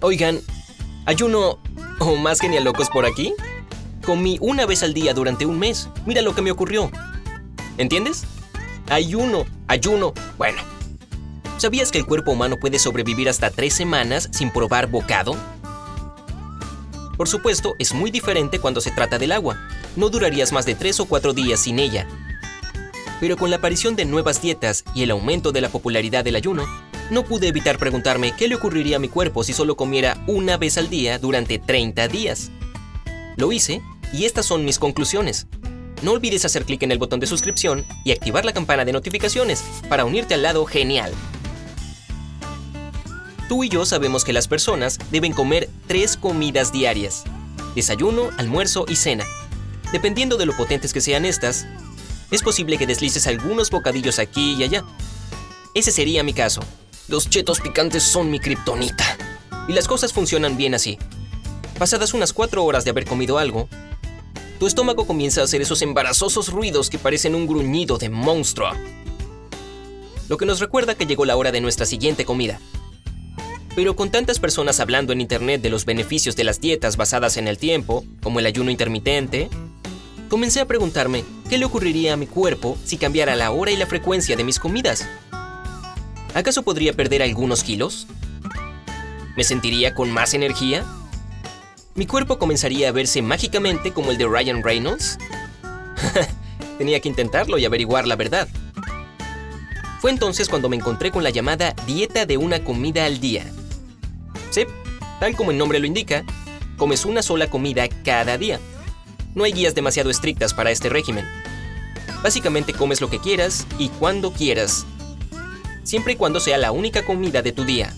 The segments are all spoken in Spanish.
Oigan, ¿ayuno o más genial locos por aquí? Comí una vez al día durante un mes. Mira lo que me ocurrió. ¿Entiendes? Ayuno, ayuno. Bueno, ¿sabías que el cuerpo humano puede sobrevivir hasta tres semanas sin probar bocado? Por supuesto, es muy diferente cuando se trata del agua. No durarías más de tres o cuatro días sin ella. Pero con la aparición de nuevas dietas y el aumento de la popularidad del ayuno, no pude evitar preguntarme qué le ocurriría a mi cuerpo si solo comiera una vez al día durante 30 días. Lo hice y estas son mis conclusiones. No olvides hacer clic en el botón de suscripción y activar la campana de notificaciones para unirte al lado genial. Tú y yo sabemos que las personas deben comer tres comidas diarias. Desayuno, almuerzo y cena. Dependiendo de lo potentes que sean estas, es posible que deslices algunos bocadillos aquí y allá. Ese sería mi caso. Los chetos picantes son mi kriptonita. Y las cosas funcionan bien así. Pasadas unas cuatro horas de haber comido algo, tu estómago comienza a hacer esos embarazosos ruidos que parecen un gruñido de monstruo. Lo que nos recuerda que llegó la hora de nuestra siguiente comida. Pero con tantas personas hablando en internet de los beneficios de las dietas basadas en el tiempo, como el ayuno intermitente, comencé a preguntarme qué le ocurriría a mi cuerpo si cambiara la hora y la frecuencia de mis comidas. ¿Acaso podría perder algunos kilos? ¿Me sentiría con más energía? ¿Mi cuerpo comenzaría a verse mágicamente como el de Ryan Reynolds? Tenía que intentarlo y averiguar la verdad. Fue entonces cuando me encontré con la llamada dieta de una comida al día. Sí, tal como el nombre lo indica, comes una sola comida cada día. No hay guías demasiado estrictas para este régimen. Básicamente comes lo que quieras y cuando quieras, siempre y cuando sea la única comida de tu día.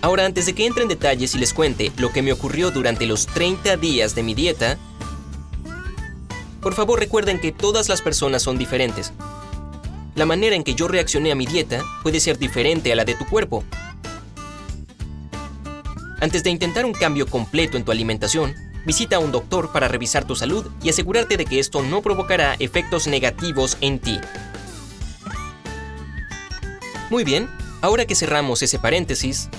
Ahora, antes de que entre en detalles y les cuente lo que me ocurrió durante los 30 días de mi dieta, por favor recuerden que todas las personas son diferentes. La manera en que yo reaccioné a mi dieta puede ser diferente a la de tu cuerpo. Antes de intentar un cambio completo en tu alimentación, visita a un doctor para revisar tu salud y asegurarte de que esto no provocará efectos negativos en ti. Muy bien, ahora que cerramos ese paréntesis,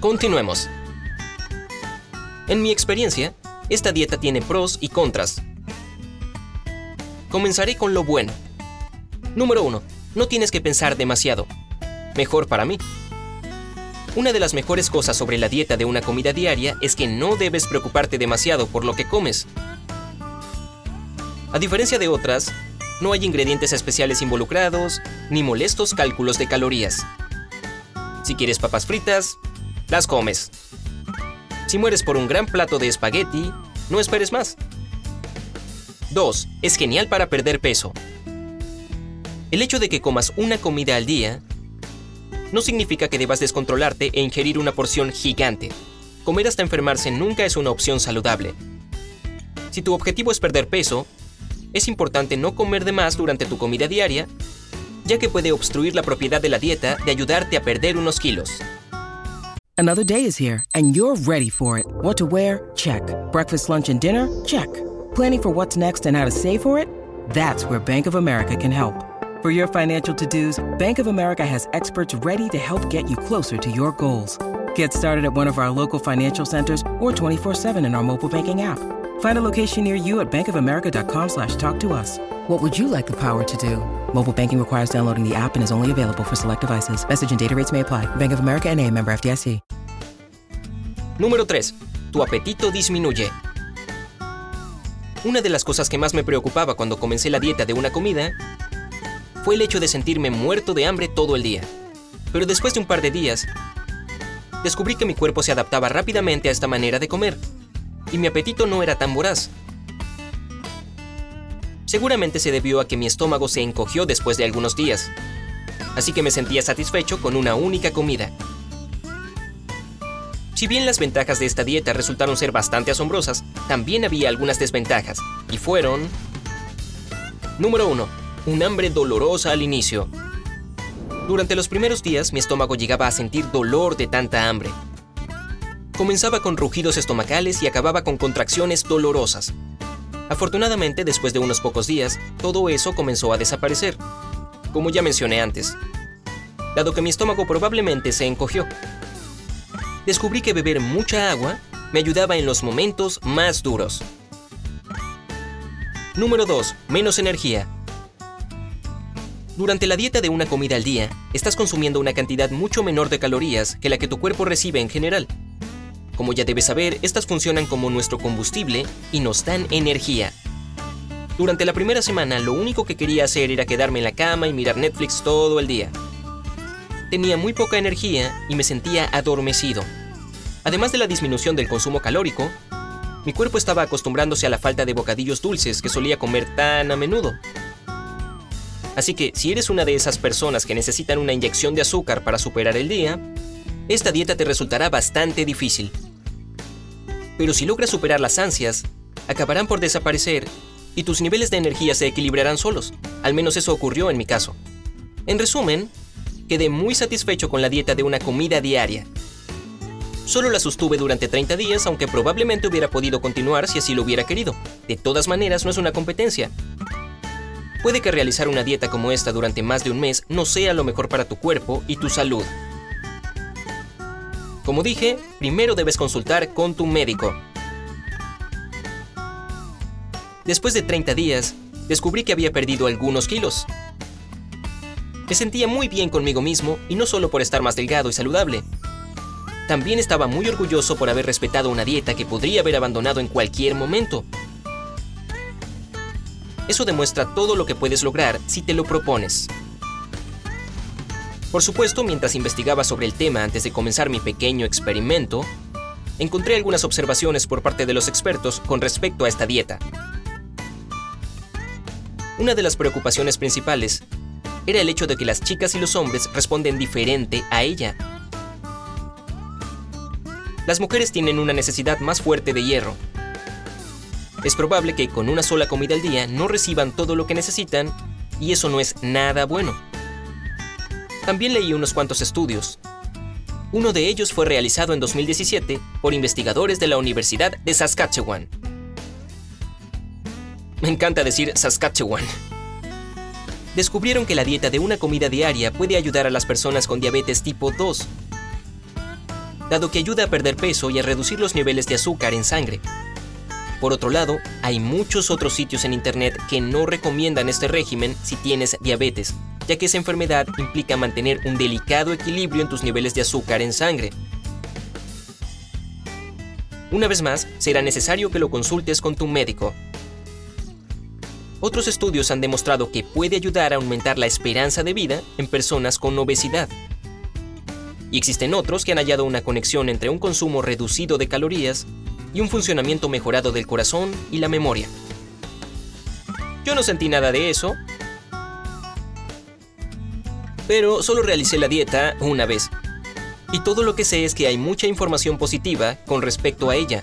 continuemos. En mi experiencia, esta dieta tiene pros y contras. Comenzaré con lo bueno. Número 1. No tienes que pensar demasiado. Mejor para mí. Una de las mejores cosas sobre la dieta de una comida diaria es que no debes preocuparte demasiado por lo que comes. A diferencia de otras, no hay ingredientes especiales involucrados ni molestos cálculos de calorías. Si quieres papas fritas, las comes. Si mueres por un gran plato de espagueti, no esperes más. 2. Es genial para perder peso. El hecho de que comas una comida al día no significa que debas descontrolarte e ingerir una porción gigante. Comer hasta enfermarse nunca es una opción saludable. Si tu objetivo es perder peso, es importante no comer de más durante tu comida diaria, ya que puede obstruir la propiedad de la dieta de ayudarte a perder unos kilos. Another day is here and you're ready for it. What to wear? Check. Breakfast, lunch, and dinner? Check. Planning for what's next and how to save for it? That's where Bank of America can help. For your financial to-dos, Bank of America has experts ready to help get you closer to your goals. Get started at one of our local financial centers or 24-7 in our mobile banking app. Find a location near you at bankofamerica.com slash talk to us. What would you like the power to do? Mobile banking requires downloading the app and is only available for select devices. Message and data rates may apply. Bank of America and a member FDIC. Número 3. Tu apetito disminuye. Una de las cosas que más me preocupaba cuando comencé la dieta de una comida fue el hecho de sentirme muerto de hambre todo el día. Pero después de un par de días, descubrí que mi cuerpo se adaptaba rápidamente a esta manera de comer, y mi apetito no era tan voraz. Seguramente se debió a que mi estómago se encogió después de algunos días. así que me sentía satisfecho con una única comida. Si bien las ventajas de esta dieta resultaron ser bastante asombrosas, también había algunas desventajas, y fueron... Número 1. Un hambre dolorosa al inicio. Durante los primeros días mi estómago llegaba a sentir dolor de tanta hambre. Comenzaba con rugidos estomacales y acababa con contracciones dolorosas. Afortunadamente, después de unos pocos días, todo eso comenzó a desaparecer, como ya mencioné antes, dado que mi estómago probablemente se encogió. Descubrí que beber mucha agua me ayudaba en los momentos más duros. Número 2. Menos energía. Durante la dieta de una comida al día, estás consumiendo una cantidad mucho menor de calorías que la que tu cuerpo recibe en general. Como ya debes saber, estas funcionan como nuestro combustible y nos dan energía. Durante la primera semana, lo único que quería hacer era quedarme en la cama y mirar Netflix todo el día. Tenía muy poca energía y me sentía adormecido. Además de la disminución del consumo calórico, mi cuerpo estaba acostumbrándose a la falta de bocadillos dulces que solía comer tan a menudo. Así que si eres una de esas personas que necesitan una inyección de azúcar para superar el día, esta dieta te resultará bastante difícil. Pero si logras superar las ansias, acabarán por desaparecer y tus niveles de energía se equilibrarán solos. Al menos eso ocurrió en mi caso. En resumen, quedé muy satisfecho con la dieta de una comida diaria. Solo la sostuve durante 30 días, aunque probablemente hubiera podido continuar si así lo hubiera querido. De todas maneras, no es una competencia. Puede que realizar una dieta como esta durante más de un mes no sea lo mejor para tu cuerpo y tu salud. Como dije, primero debes consultar con tu médico. Después de 30 días, descubrí que había perdido algunos kilos. Me sentía muy bien conmigo mismo y no solo por estar más delgado y saludable. También estaba muy orgulloso por haber respetado una dieta que podría haber abandonado en cualquier momento. Eso demuestra todo lo que puedes lograr si te lo propones. Por supuesto, mientras investigaba sobre el tema antes de comenzar mi pequeño experimento, encontré algunas observaciones por parte de los expertos con respecto a esta dieta. Una de las preocupaciones principales era el hecho de que las chicas y los hombres responden diferente a ella. Las mujeres tienen una necesidad más fuerte de hierro. Es probable que con una sola comida al día no reciban todo lo que necesitan y eso no es nada bueno. También leí unos cuantos estudios. Uno de ellos fue realizado en 2017 por investigadores de la Universidad de Saskatchewan. Me encanta decir Saskatchewan. Descubrieron que la dieta de una comida diaria puede ayudar a las personas con diabetes tipo 2, dado que ayuda a perder peso y a reducir los niveles de azúcar en sangre. Por otro lado, hay muchos otros sitios en Internet que no recomiendan este régimen si tienes diabetes, ya que esa enfermedad implica mantener un delicado equilibrio en tus niveles de azúcar en sangre. Una vez más, será necesario que lo consultes con tu médico. Otros estudios han demostrado que puede ayudar a aumentar la esperanza de vida en personas con obesidad. Y existen otros que han hallado una conexión entre un consumo reducido de calorías y un funcionamiento mejorado del corazón y la memoria. Yo no sentí nada de eso, pero solo realicé la dieta una vez. Y todo lo que sé es que hay mucha información positiva con respecto a ella.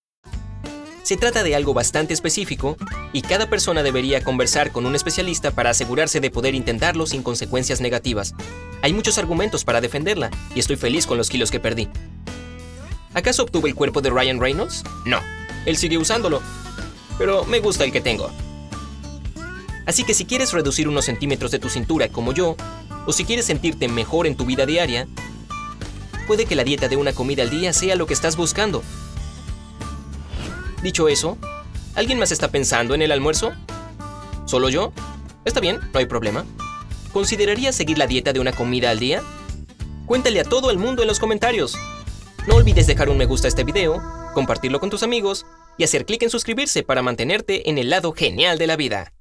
Se trata de algo bastante específico y cada persona debería conversar con un especialista para asegurarse de poder intentarlo sin consecuencias negativas. Hay muchos argumentos para defenderla y estoy feliz con los kilos que perdí. ¿Acaso obtuve el cuerpo de Ryan Reynolds? No, él sigue usándolo, pero me gusta el que tengo. Así que si quieres reducir unos centímetros de tu cintura como yo, o si quieres sentirte mejor en tu vida diaria, puede que la dieta de una comida al día sea lo que estás buscando. Dicho eso, ¿alguien más está pensando en el almuerzo? ¿Solo yo? Está bien, no hay problema. ¿Considerarías seguir la dieta de una comida al día? Cuéntale a todo el mundo en los comentarios. No olvides dejar un me gusta a este video, compartirlo con tus amigos y hacer clic en suscribirse para mantenerte en el lado genial de la vida.